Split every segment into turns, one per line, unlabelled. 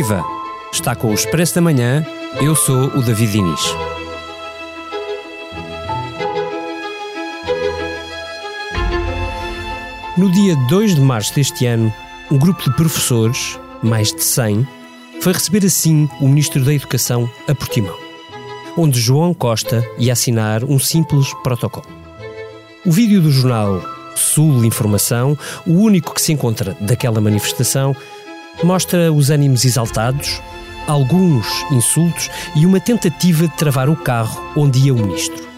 Viva! Está com o Expresso da Manhã. Eu sou o David Diniz. No dia 2 de março deste ano, um grupo de professores, mais de 100, foi receber assim o Ministro da Educação a Portimão, onde João Costa ia assinar um simples protocolo. O vídeo do jornal Sul Informação, o único que se encontra daquela manifestação, mostra os ânimos exaltados, alguns insultos e uma tentativa de travar o carro onde ia o ministro.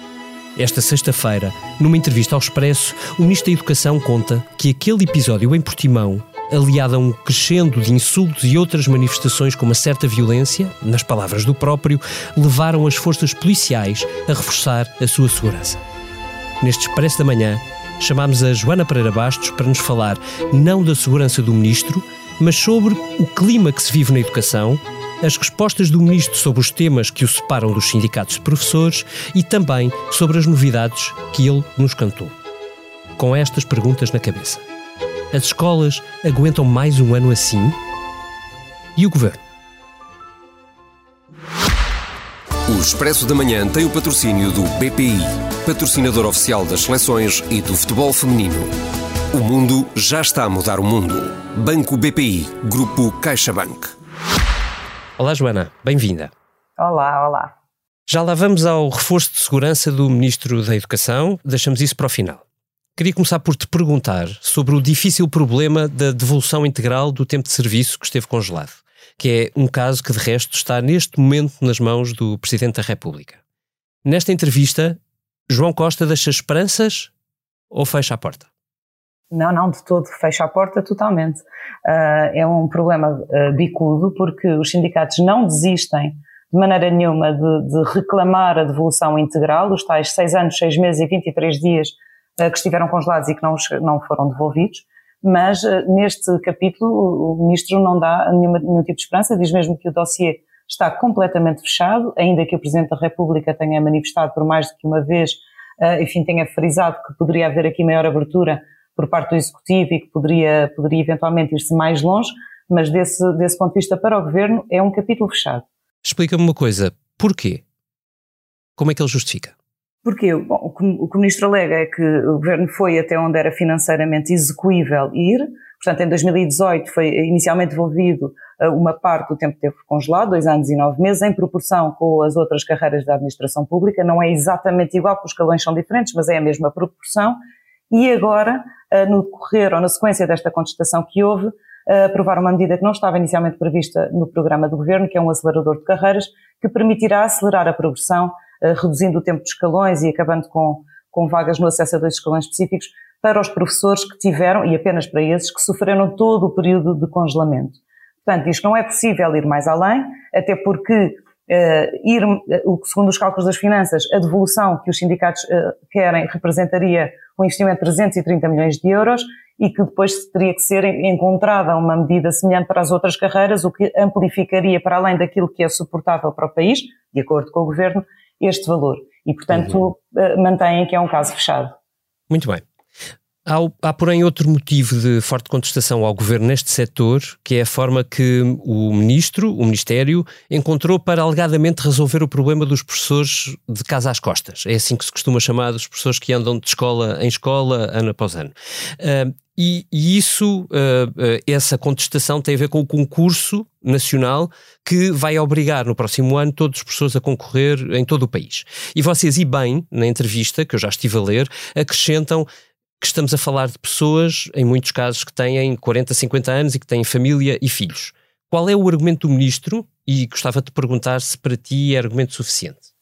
Esta sexta-feira, numa entrevista ao Expresso, o Ministro da Educação conta que aquele episódio em Portimão, aliado a um crescendo de insultos e outras manifestações com uma certa violência, nas palavras do próprio, levaram as forças policiais a reforçar a sua segurança. Neste Expresso da Manhã, chamámos a Joana Pereira Bastos para nos falar não da segurança do Ministro, mas sobre o clima que se vive na educação, as respostas do Ministro sobre os temas que o separam dos sindicatos de professores e também sobre as novidades que ele nos cantou. Com estas perguntas na cabeça. As escolas aguentam mais um ano assim? E o Governo?
O Expresso da Manhã tem o patrocínio do BPI, patrocinador oficial das seleções e do futebol feminino. O mundo já está a mudar o mundo. Banco BPI, Grupo CaixaBank.
Olá, Joana, bem-vinda.
Olá, olá.
Já lá vamos ao reforço de segurança do Ministro da Educação, deixamos isso para o final. Queria começar por te perguntar sobre o difícil problema da devolução integral do tempo de serviço que esteve congelado, que é um caso que, de resto, está neste momento nas mãos do Presidente da República. Nesta entrevista, João Costa deixa esperanças ou fecha a porta?
Não, não, de todo, fecha a porta totalmente. Uh, é um problema uh, bicudo, porque os sindicatos não desistem de maneira nenhuma de, de, reclamar a devolução integral, os tais 6 anos, 6 meses e 23 dias uh, que estiveram congelados e que não, não foram devolvidos, mas neste capítulo o Ministro não dá nenhuma, nenhum tipo de esperança, diz mesmo que o dossiê está completamente fechado, ainda que o Presidente da República tenha manifestado por mais do que uma vez, enfim, tenha frisado que poderia haver aqui maior abertura por parte do Executivo e que poderia, poderia eventualmente ir-se mais longe, mas desse, desse ponto de vista para o Governo é um capítulo fechado.
Explica-me uma coisa, porquê? Como é que ele justifica?
Porque Bom, o, que, o Ministro alega é que o Governo foi até onde era financeiramente execuível ir, portanto em 2018 foi inicialmente devolvido uh, uma parte do tempo que teve congelado, dois anos e nove meses, em proporção com as outras carreiras da administração pública, não é exatamente igual, porque os escalões são diferentes, mas é a mesma proporção, e agora, eh, no decorrer ou na sequência desta contestação que houve, eh, aprovar uma medida que não estava inicialmente prevista no programa do governo, que é um acelerador de carreiras, que permitirá acelerar a progressão, eh, reduzindo o tempo de escalões e acabando com, com vagas no acesso a dois escalões específicos para os professores que tiveram, e apenas para esses, que sofreram todo o período de congelamento. Portanto, que não é possível ir mais além, até porque ir, uh, segundo os cálculos das finanças, a devolução que os sindicatos uh, querem representaria um investimento de 330 milhões de euros e que depois teria que ser encontrada uma medida semelhante para as outras carreiras, o que amplificaria para além daquilo que é suportável para o país, de acordo com o Governo, este valor. E, portanto, uhum. mantêm que é um caso fechado.
Muito bem. Há, há, porém, outro motivo de forte contestação ao governo neste setor, que é a forma que o ministro, o Ministério, encontrou para alegadamente resolver o problema dos professores de casa às costas. É assim que se costuma chamar os professores que andam de escola em escola, ano após ano. Uh, e, e, isso, uh, uh, essa contestação tem a ver com o concurso nacional que vai obrigar no próximo ano todos os professores a concorrer em todo o país. E vocês, e bem, na entrevista, que eu já estive a ler, acrescentam que estamos a falar de pessoas, em muitos casos, que têm 40, 50 anos e que têm família e filhos. Qual é o argumento do ministro? E gostava de perguntar se para ti é argumento suficiente.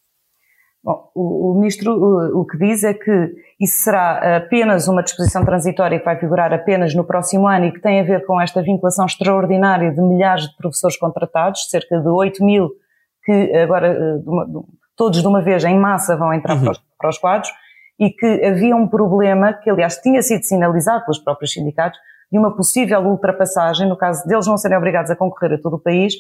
Bom, o, o ministro o, o, que diz é que isso será apenas uma disposição transitória que vai vigorar apenas no próximo ano e que tem a ver com esta vinculação extraordinária de milhares de professores contratados, cerca de 8 mil que agora eh, de uma, de, todos de uma vez em massa vão entrar uhum. para, os, para os quadros e que havia um problema, que aliás tinha sido sinalizado pelos próprios sindicatos, de uma possível ultrapassagem, no caso deles não serem obrigados a concorrer a todo o país,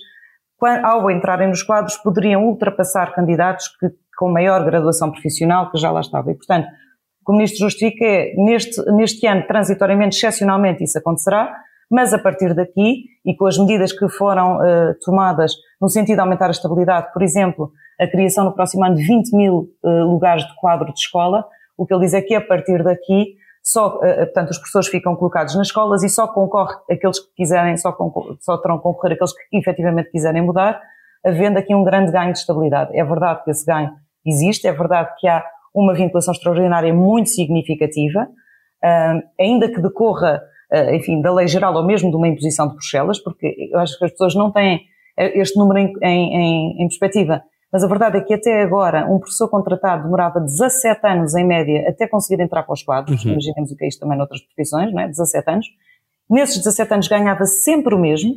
quando, ao entrarem nos quadros poderiam ultrapassar candidatos que, com maior graduação profissional que já lá estavam. E, portanto, o que o Ministro justifica é, neste, neste ano, transitoriamente, excepcionalmente, isso acontecerá, mas a partir daqui e com as medidas que foram uh, tomadas no sentido de aumentar a estabilidade, por exemplo, a criação no próximo ano de 20 mil uh, lugares de quadro de escola, o que ele diz é que a partir daqui só, uh, portanto, os professores ficam colocados nas escolas e só concorre aqueles que quiserem, só, só terão concorrer aqueles que efetivamente quiserem mudar, havendo aqui um grande ganho de estabilidade. É verdade que esse ganho existe, é verdade que há uma vinculação extraordinária muito significativa, ainda que decorra uh, enfim, da lei geral ou mesmo de uma imposição de Bruxelas, porque eu acho que as pessoas não têm eh, este número em, em, em perspectiva. Mas a verdade é que até agora um professor contratado demorava 17 anos em média até conseguir entrar para os quadros. Uhum. Imaginemos o que é isto também noutras profissões, não é? 17 anos. Nesses 17 anos ganhava sempre o mesmo,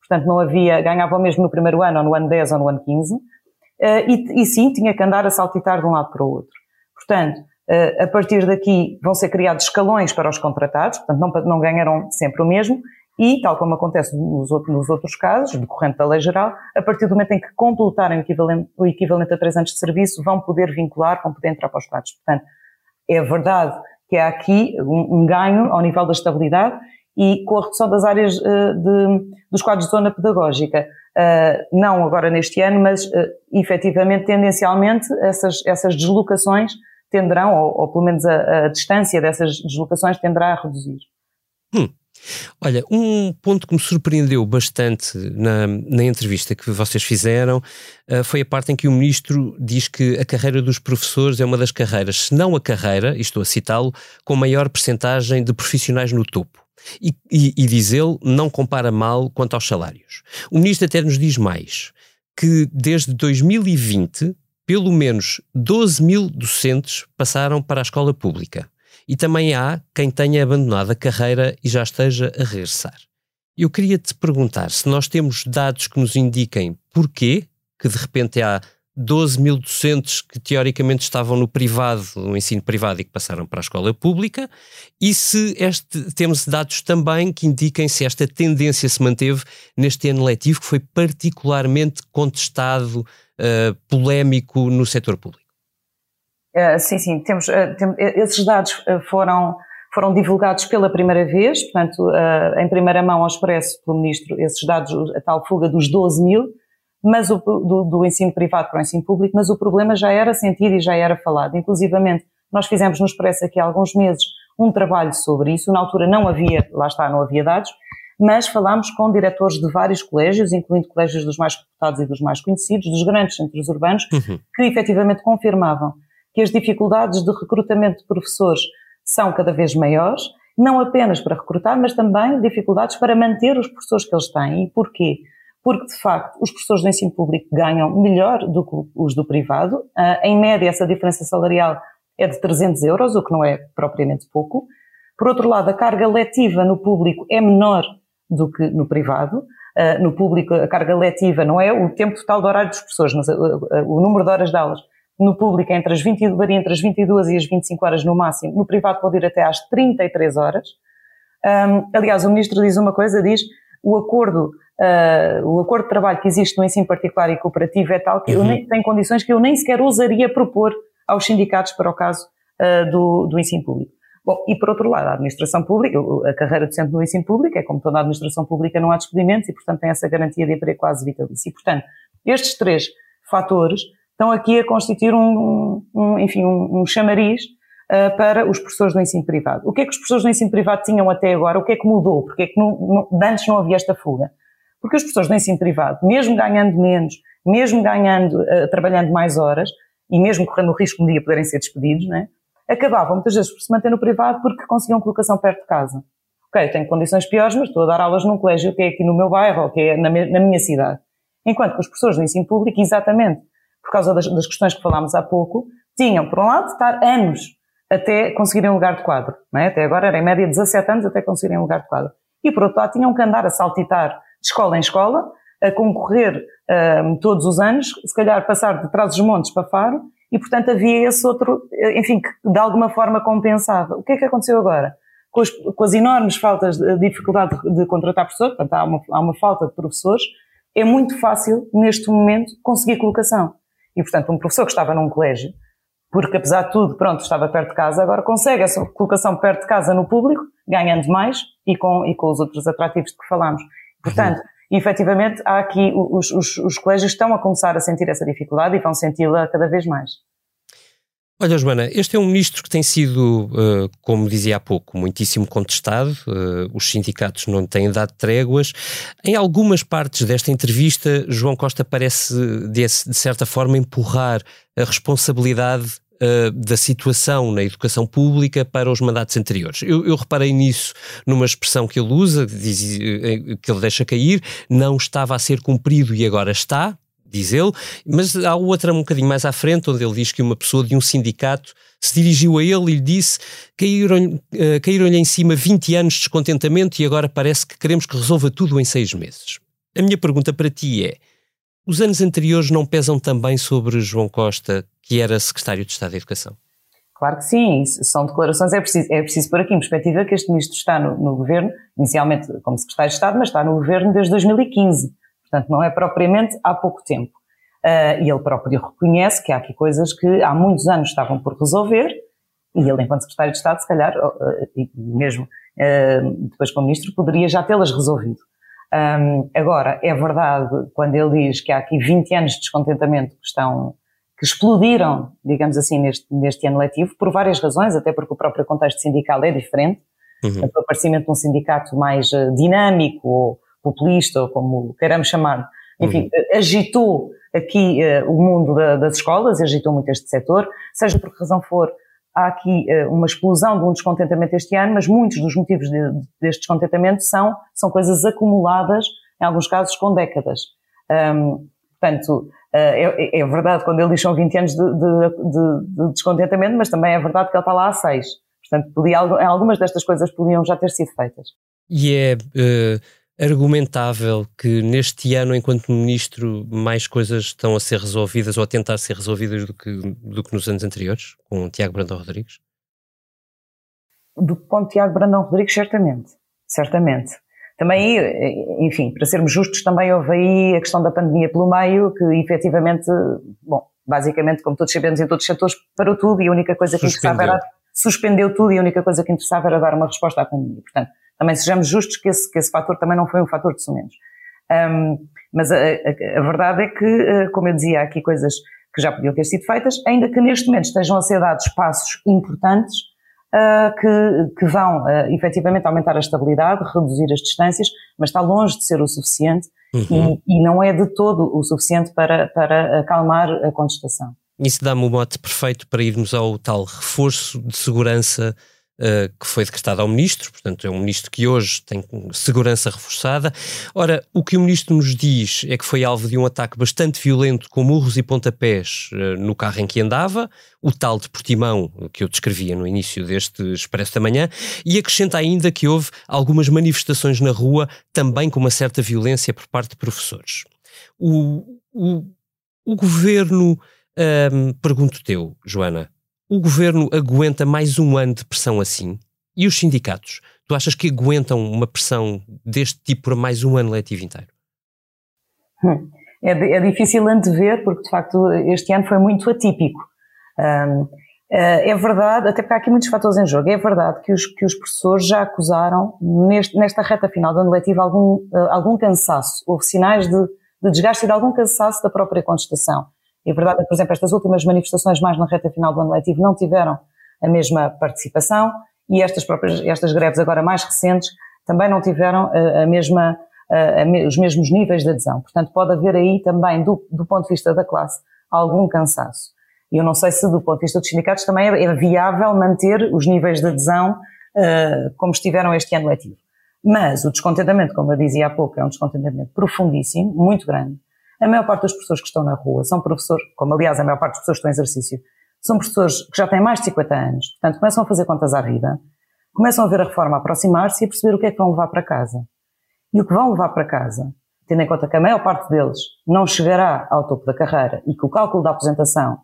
portanto não havia, ganhava o mesmo no primeiro ano, ou no ano 10 ou no ano 15, uh, e, e sim, tinha que andar a saltitar de um lado para o outro. Portanto, Uh, a partir daqui vão ser criados escalões para os contratados, portanto não, não ganharão sempre o mesmo, e, tal como acontece nos, outros, casos, decorrente da lei geral, a partir do momento em que completarem o equivalente, o equivalente a três anos de serviço, vão poder vincular, vão poder entrar para os quadros. Portanto, é verdade que há aqui um, um ganho ao nível da estabilidade e com a redução das áreas uh, de, dos quadros de zona pedagógica. Uh, não agora neste ano, mas uh, efetivamente, tendencialmente, essas, essas deslocações tenderão, ou, ou pelo menos a, a, distância dessas deslocações tenderá a reduzir.
Hum. Olha, um ponto que me surpreendeu bastante na, na entrevista que vocês fizeram uh, foi a parte em que o ministro diz que a carreira dos professores é uma das carreiras, se não a carreira, e estou a citá-lo, com maior percentagem de profissionais no topo. E, e, e diz ele, não compara mal quanto aos salários. O ministro até nos diz mais, que desde 2020 pelo menos 12 mil docentes passaram para a escola pública. E também há quem tenha abandonado a carreira e já esteja a regressar. Eu queria te perguntar se nós temos dados que nos indiquem porquê que de repente há 12 mil docentes que teoricamente estavam no privado, no ensino privado e que passaram para a escola pública, e se este, temos dados também que indiquem se esta tendência se manteve neste ano letivo que foi particularmente contestado uh, polémico no setor público?
Uh, sim, sim, temos, uh, tem, esses dados foram, foram divulgados pela primeira vez, portanto, em primeira mão ao expresso pelo Ministro, esses dados, a tal fuga dos 12 mil, mas o, do, do, ensino privado para o ensino público, mas o problema já era sentido e já era falado. Inclusivamente, nós fizemos no Expresso aqui há alguns meses um trabalho sobre isso, na altura não havia, lá está, não havia dados, mas falámos com diretores de vários colégios, incluindo colégios dos mais reputados e dos mais conhecidos, dos grandes centros urbanos, uhum. que efetivamente confirmavam que as dificuldades de recrutamento de professores são cada vez maiores, não apenas para recrutar, mas também dificuldades para manter os professores que eles têm. E porquê? Porque, de facto, os professores do ensino público ganham melhor do que os do privado. Uh, em média, essa diferença salarial é de 300 euros, o que não é propriamente pouco. Por outro lado, a carga letiva no público é menor do que no privado. Uh, no público, a carga letiva não é o tempo total do horário dos professores, mas uh, o número de horas de aulas. No público entre as 20, varia entre as 22 e as 25 horas no máximo. No privado pode ir até às 33 horas. Um, aliás, o ministro diz uma coisa, diz o acordo, o acordo de trabalho que existe no ensino particular e cooperativo é tal que uhum. eu nem, tem condições que eu nem sequer ousaria propor aos sindicatos para o caso do, do ensino público. Bom, e por outro lado, a administração pública, a carreira docente no ensino público é como toda a administração pública, não há despedimentos e, portanto, tem essa garantia de emprego quase vitalício. E, portanto, estes três fatores estão aqui a constituir um, um enfim, um, um chamariz uh, para os professores do ensino privado. O que é que os professores do ensino privado tinham até agora? O que é que mudou? Porque é que não, não, antes não havia esta fuga? Porque os professores do ensino privado, mesmo ganhando menos, mesmo ganhando, uh, trabalhando mais horas, e mesmo correndo o risco de um dia poderem ser despedidos, não é? acabavam muitas vezes por se manter no privado porque conseguiam colocação perto de casa. Ok, tenho condições piores, mas estou a dar aulas num colégio que é aqui no meu bairro ou que é na, na minha cidade. Enquanto que os professores do ensino público, exatamente por causa das, das, questões que falámos há pouco, tinham, por um lado, de estar anos até conseguirem um lugar de quadro. É? Até agora era em média 17 anos até conseguirem um lugar de quadro. E por outro lado, tinham que andar a saltitar de escola em escola, a concorrer um, todos os anos, se calhar passar de trás dos montes para Faro, e, portanto, havia esse outro, enfim, que de alguma forma compensava. O que é que aconteceu agora? Com as, com as enormes faltas de dificuldade de, contratar professores, portanto, há uma, há uma falta de professores, é muito fácil, neste momento, conseguir colocação. E, portanto, um professor que estava num colégio, porque apesar de tudo, pronto, estava perto de casa, agora consegue essa colocação perto de casa no público, ganhando mais e com, e com os outros atrativos de que falámos. Portanto, uhum. efetivamente, há aqui, os, os, os colégios estão a começar a sentir essa dificuldade e vão senti-la cada vez mais.
Olha, Joana, este é um ministro que tem sido, uh, como dizia há pouco, muitíssimo contestado. Uh, os sindicatos não têm dado tréguas. Em algumas partes desta entrevista, João Costa parece, de, certa forma, empurrar a responsabilidade Uh, da situação na educação pública para os mandatos anteriores. Eu, eu, reparei nisso numa expressão que ele usa, diz, que ele deixa cair, não estava a ser cumprido e agora está diz ele, mas há outra um bocadinho mais à frente, onde ele diz que uma pessoa de um sindicato se dirigiu a ele e lhe disse caíram-lhe uh, caíram em cima 20 anos de descontentamento e agora parece que queremos que resolva tudo em seis meses. A minha pergunta para ti é, os anos anteriores não pesam também sobre João Costa, que era secretário de Estado da Educação?
Claro que sim, são declarações, é preciso, é preciso pôr aqui em perspectiva que este ministro está no, no governo, inicialmente como secretário de Estado, mas está no governo desde 2015. Portanto, não é propriamente há pouco tempo. Uh, e ele próprio reconhece que há aqui coisas que há muitos anos estavam por resolver, e ele, enquanto secretário de Estado, se calhar, uh, e mesmo uh, depois como ministro, poderia já tê-las resolvido. Um, agora, é verdade, quando ele diz que há aqui 20 anos de descontentamento que estão, que explodiram, digamos assim, neste, neste ano letivo, por várias razões, até porque o próprio contexto sindical é diferente, uhum. o aparecimento de um sindicato mais dinâmico ou populista, ou como queiramos chamar, enfim, uhum. agitou aqui uh, o mundo da, das escolas, agitou muito este setor, seja por que razão for, há aqui uh, uma explosão de um descontentamento este ano, mas muitos dos motivos de, deste descontentamento são, são coisas acumuladas, em alguns casos, com décadas. Um, portanto, uh, é, é, verdade quando ele diz são 20 anos de, de, de, descontentamento, mas também é verdade que ele está lá há seis. Portanto, podia, algumas destas coisas podiam já ter sido feitas.
E é argumentável que neste ano, enquanto ministro, mais coisas estão a ser resolvidas ou a tentar ser resolvidas do que, do que nos anos anteriores, com Tiago Brandão Rodrigues?
Do ponto de Tiago Brandão Rodrigues, certamente. Certamente. Também, enfim, para sermos justos, também houve aí a questão da pandemia pelo meio, que efetivamente, bom, basicamente, como todos sabemos, em todos os setores, parou tudo e a única coisa que
suspendeu.
interessava era. Suspendeu tudo e a única coisa que interessava era dar uma resposta à pandemia. Portanto, também sejamos justos que esse, que esse fator também não foi um fator de sumenos. Um, mas a, a, a, verdade é que, eh, como eu dizia, há aqui coisas que já podiam ter sido feitas, ainda que neste momento estejam a ser dados passos importantes uh, que, que vão uh, efetivamente aumentar a estabilidade, reduzir as distâncias, mas está longe de ser o suficiente uhum. e, e, não é de todo o suficiente para, para acalmar a contestação.
Isso dá-me o mote perfeito para irmos ao tal reforço de segurança Uh, que foi decretado ao ministro, portanto é um ministro que hoje tem segurança reforçada. Ora, o que o ministro nos diz é que foi alvo de um ataque bastante violento com murros e pontapés uh, no carro em que andava, o tal de Portimão que eu descrevia no início deste Expresso da Manhã, e acrescenta ainda que houve algumas manifestações na rua, também com uma certa violência por parte de professores. O, o, o governo, um, pergunto teu, Joana, o governo aguenta mais um ano de pressão assim? E os sindicatos? Tu achas que aguentam uma pressão deste tipo por mais um ano letivo inteiro?
Hum, é, é, difícil antever, porque de facto este ano foi muito atípico. Um, eh, é verdade, até porque há aqui muitos fatores em jogo, é verdade que os, que os professores já acusaram neste, nesta reta final do ano letivo algum, eh, algum cansaço, houve sinais de, de desgaste e de algum cansaço da própria contestação. E a verdade é que, por exemplo, estas últimas manifestações mais na reta final do ano letivo não tiveram a mesma participação e estas próprias, estas greves agora mais recentes também não tiveram a, a mesma, a, a, os mesmos níveis de adesão. Portanto, pode haver aí também, do, do ponto de vista da classe, algum cansaço. E eu não sei se, do ponto de vista dos sindicatos, também é, é viável manter os níveis de adesão uh, como estiveram este ano letivo. Mas o descontentamento, como eu dizia há pouco, é um descontentamento profundíssimo, muito grande, a maior parte das pessoas que estão na rua são professores, como aliás a maior parte das pessoas que estão em exercício, são professores que já têm mais de 50 anos, portanto começam a fazer contas à vida, começam a ver a reforma aproximar-se e a perceber o que é que vão levar para casa. E o que vão levar para casa, tendo em conta que a maior parte deles não chegará ao topo da carreira e que o cálculo da aposentação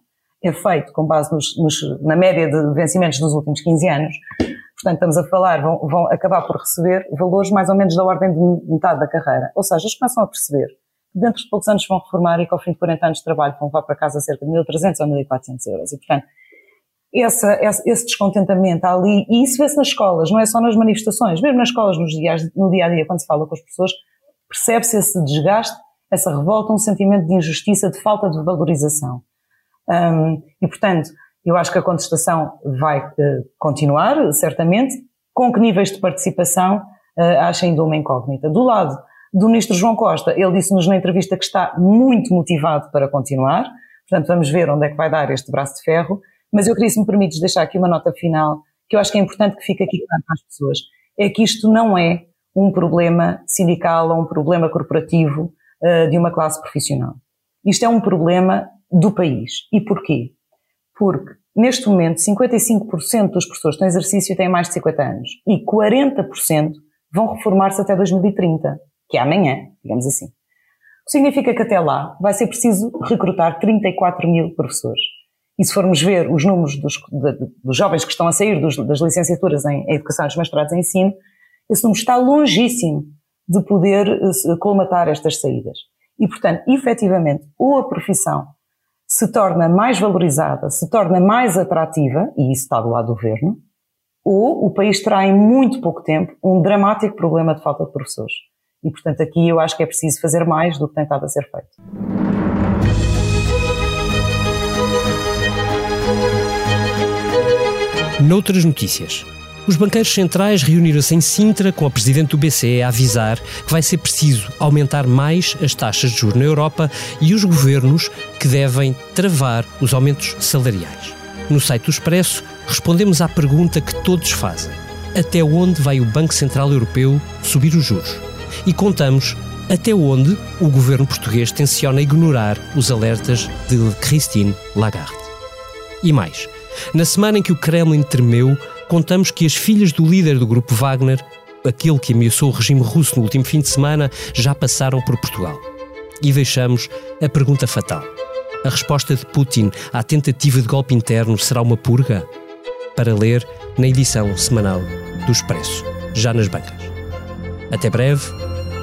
é feito com base nos, nos, na média de vencimentos dos últimos 15 anos, portanto estamos a falar, vão, vão acabar por receber valores mais ou menos da ordem de metade da carreira. Ou seja, eles começam a perceber dentro de poucos anos vão reformar e que ao fim de 40 anos de trabalho vão levar para casa cerca de 1.300 ou 1.400 euros. E, portanto, essa, esse descontentamento ali, e isso vê-se nas escolas, não é só nas manifestações, mesmo nas escolas, nos dias, no dia a dia, quando se fala com as pessoas, percebe-se esse desgaste, essa revolta, um sentimento de injustiça, de falta de valorização. Um, e, portanto, eu acho que a contestação vai uh, continuar, certamente, com que níveis de participação, uh, acho ainda uma incógnita. Do lado do ministro João Costa, ele disse-nos na entrevista que está muito motivado para continuar, portanto, vamos ver onde é que vai dar este braço de ferro. Mas eu queria, se me permites, deixar aqui uma nota final, que eu acho que é importante que fique aqui claro para as pessoas, é que isto não é um problema sindical ou um problema corporativo uh, de uma classe profissional. Isto é um problema do país. E porquê? Porque, neste momento, 55% dos professores que estão em exercício têm mais de 50 anos e 40% vão reformar-se até 2030, que é amanhã, digamos assim. O que significa que até lá vai ser preciso recrutar 34 mil professores. E se formos ver os números dos, de, dos jovens que estão a sair dos, das licenciaturas em, em Educação e dos mestrados em Ensino, esse número está longíssimo de poder uh, colmatar estas saídas. E, portanto, efetivamente, ou a profissão se torna mais valorizada, se torna mais atrativa, e isso está do lado do governo, ou o país terá em muito pouco tempo um dramático problema de falta de professores. E, portanto, aqui eu acho que é preciso fazer mais do que tem estado a ser feito.
Noutras notícias, os banqueiros centrais reuniram-se em Sintra com a presidente do BCE a avisar que vai ser preciso aumentar mais as taxas de juros na Europa e os governos que devem travar os aumentos salariais. No site do Expresso, respondemos à pergunta que todos fazem: até onde vai o Banco Central Europeu subir os juros? E contamos até onde o governo português tenciona ignorar os alertas de Christine Lagarde. E mais, na semana em que o Kremlin tremeu, contamos que as filhas do líder do grupo Wagner, aquele que ameaçou o regime russo no último fim de semana, já passaram por Portugal. E deixamos a pergunta fatal. A resposta de Putin à tentativa de golpe interno será uma purga? Para ler na edição semanal do Expresso, já nas bancas. Até breve,